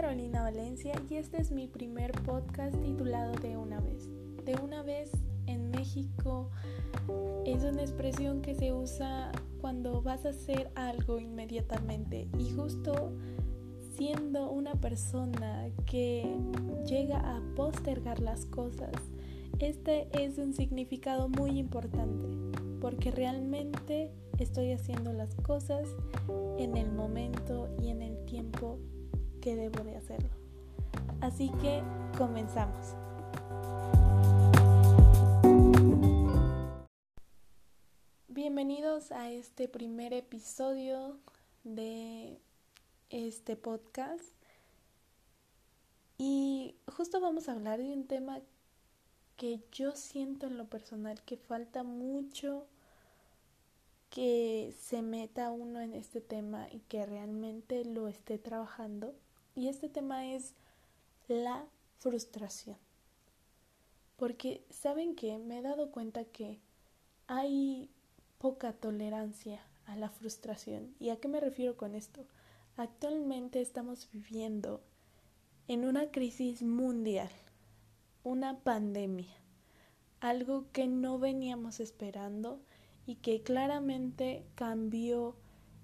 Carolina Valencia y este es mi primer podcast titulado De una vez. De una vez en México es una expresión que se usa cuando vas a hacer algo inmediatamente y justo siendo una persona que llega a postergar las cosas, este es un significado muy importante porque realmente estoy haciendo las cosas en el momento y en el tiempo que debo de hacerlo. Así que comenzamos. Bienvenidos a este primer episodio de este podcast. Y justo vamos a hablar de un tema que yo siento en lo personal que falta mucho que se meta uno en este tema y que realmente lo esté trabajando y este tema es la frustración. Porque, ¿saben que Me he dado cuenta que hay poca tolerancia a la frustración. ¿Y a qué me refiero con esto? Actualmente estamos viviendo en una crisis mundial, una pandemia, algo que no veníamos esperando y que claramente cambió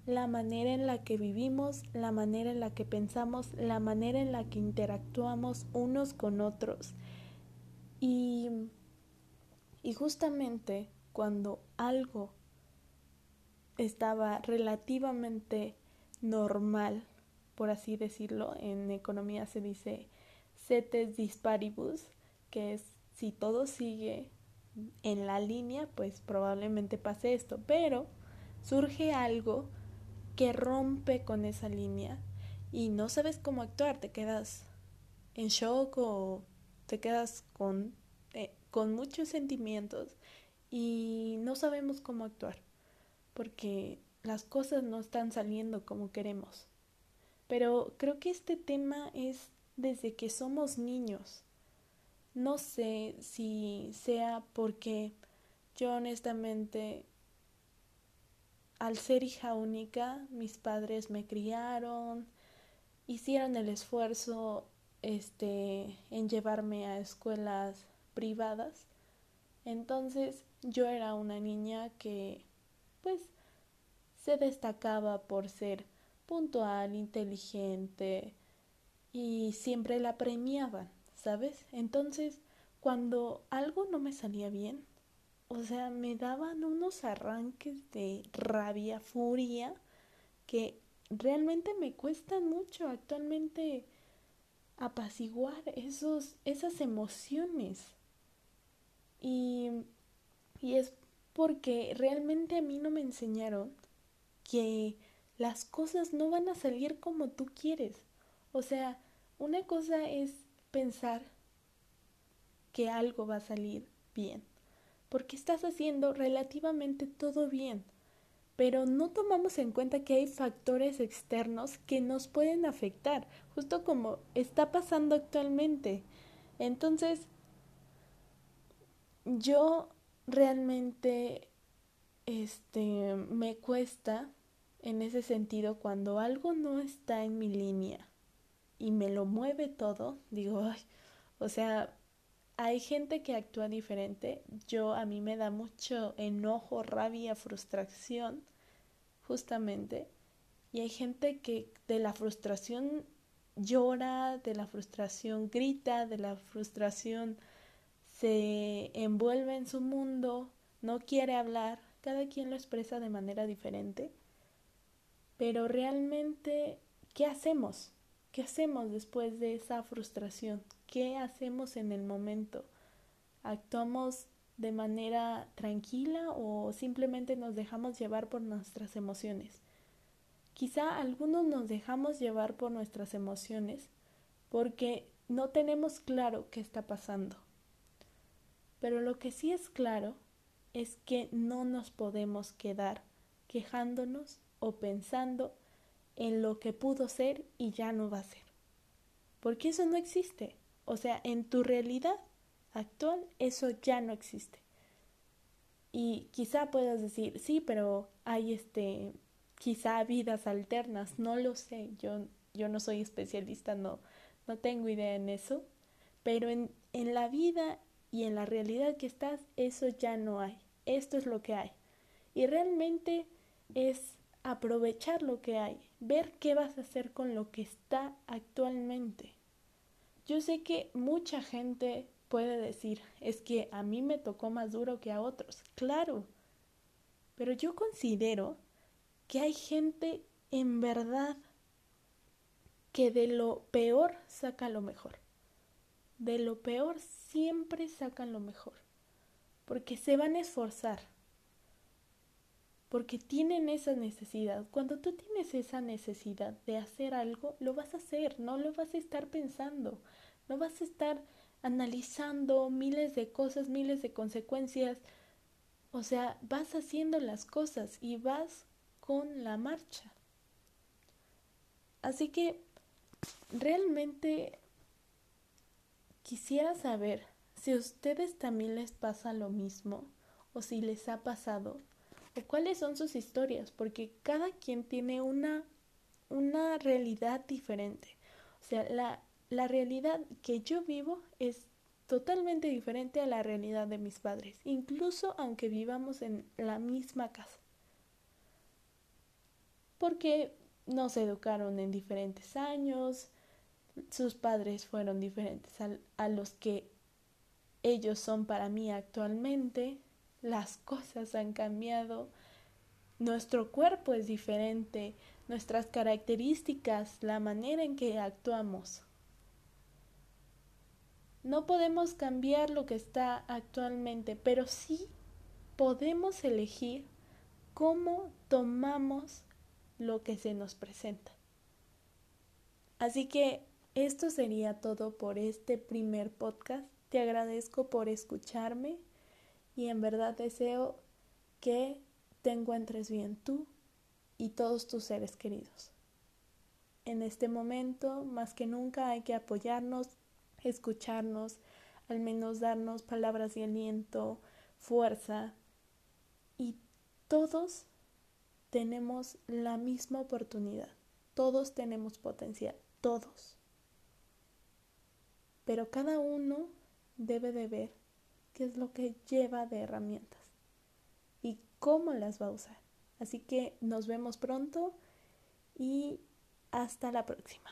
la manera en la que vivimos, la manera en la que pensamos, la manera en la que interactuamos unos con otros. Y, y justamente cuando algo estaba relativamente normal, por así decirlo, en economía se dice cetes disparibus, que es si todo sigue en la línea, pues probablemente pase esto, pero surge algo que rompe con esa línea y no sabes cómo actuar, te quedas en shock o te quedas con, eh, con muchos sentimientos y no sabemos cómo actuar porque las cosas no están saliendo como queremos. Pero creo que este tema es desde que somos niños. No sé si sea porque yo honestamente al ser hija única, mis padres me criaron, hicieron el esfuerzo este en llevarme a escuelas privadas. Entonces, yo era una niña que pues se destacaba por ser puntual, inteligente y siempre la premiaban, ¿sabes? Entonces, cuando algo no me salía bien, o sea, me daban unos arranques de rabia, furia, que realmente me cuesta mucho actualmente apaciguar esos, esas emociones. Y, y es porque realmente a mí no me enseñaron que las cosas no van a salir como tú quieres. O sea, una cosa es pensar que algo va a salir bien porque estás haciendo relativamente todo bien, pero no tomamos en cuenta que hay factores externos que nos pueden afectar, justo como está pasando actualmente. Entonces, yo realmente este me cuesta en ese sentido cuando algo no está en mi línea y me lo mueve todo, digo, ay, o sea, hay gente que actúa diferente. Yo a mí me da mucho enojo, rabia, frustración, justamente. Y hay gente que de la frustración llora, de la frustración grita, de la frustración se envuelve en su mundo, no quiere hablar. Cada quien lo expresa de manera diferente. Pero realmente, ¿qué hacemos? ¿Qué hacemos después de esa frustración? ¿Qué hacemos en el momento? ¿Actuamos de manera tranquila o simplemente nos dejamos llevar por nuestras emociones? Quizá algunos nos dejamos llevar por nuestras emociones porque no tenemos claro qué está pasando. Pero lo que sí es claro es que no nos podemos quedar quejándonos o pensando en lo que pudo ser y ya no va a ser. Porque eso no existe. O sea, en tu realidad actual eso ya no existe. Y quizá puedas decir, sí, pero hay este, quizá vidas alternas, no lo sé, yo, yo no soy especialista, no, no tengo idea en eso, pero en, en la vida y en la realidad que estás, eso ya no hay. Esto es lo que hay. Y realmente es aprovechar lo que hay, ver qué vas a hacer con lo que está actualmente. Yo sé que mucha gente puede decir, es que a mí me tocó más duro que a otros. Claro, pero yo considero que hay gente en verdad que de lo peor saca lo mejor. De lo peor siempre sacan lo mejor. Porque se van a esforzar. Porque tienen esa necesidad. Cuando tú tienes esa necesidad de hacer algo, lo vas a hacer, no lo vas a estar pensando. No vas a estar analizando miles de cosas, miles de consecuencias. O sea, vas haciendo las cosas y vas con la marcha. Así que realmente quisiera saber si a ustedes también les pasa lo mismo o si les ha pasado cuáles son sus historias, porque cada quien tiene una, una realidad diferente. O sea, la, la realidad que yo vivo es totalmente diferente a la realidad de mis padres, incluso aunque vivamos en la misma casa. Porque nos educaron en diferentes años, sus padres fueron diferentes a, los que ellos son para mí actualmente, las cosas han cambiado, nuestro cuerpo es diferente, nuestras características, la manera en que actuamos. No podemos cambiar lo que está actualmente, pero sí podemos elegir cómo tomamos lo que se nos presenta. Así que esto sería todo por este primer podcast. Te agradezco por escucharme y en verdad deseo que te encuentres bien tú y todos tus seres queridos. En este momento, más que nunca, hay que apoyarnos, escucharnos, al menos darnos palabras de aliento, fuerza y todos tenemos la misma oportunidad, todos tenemos potencial, todos. Pero cada uno debe de ver qué es lo que lleva de herramientas y cómo las va a usar. Así que nos vemos pronto y hasta la próxima.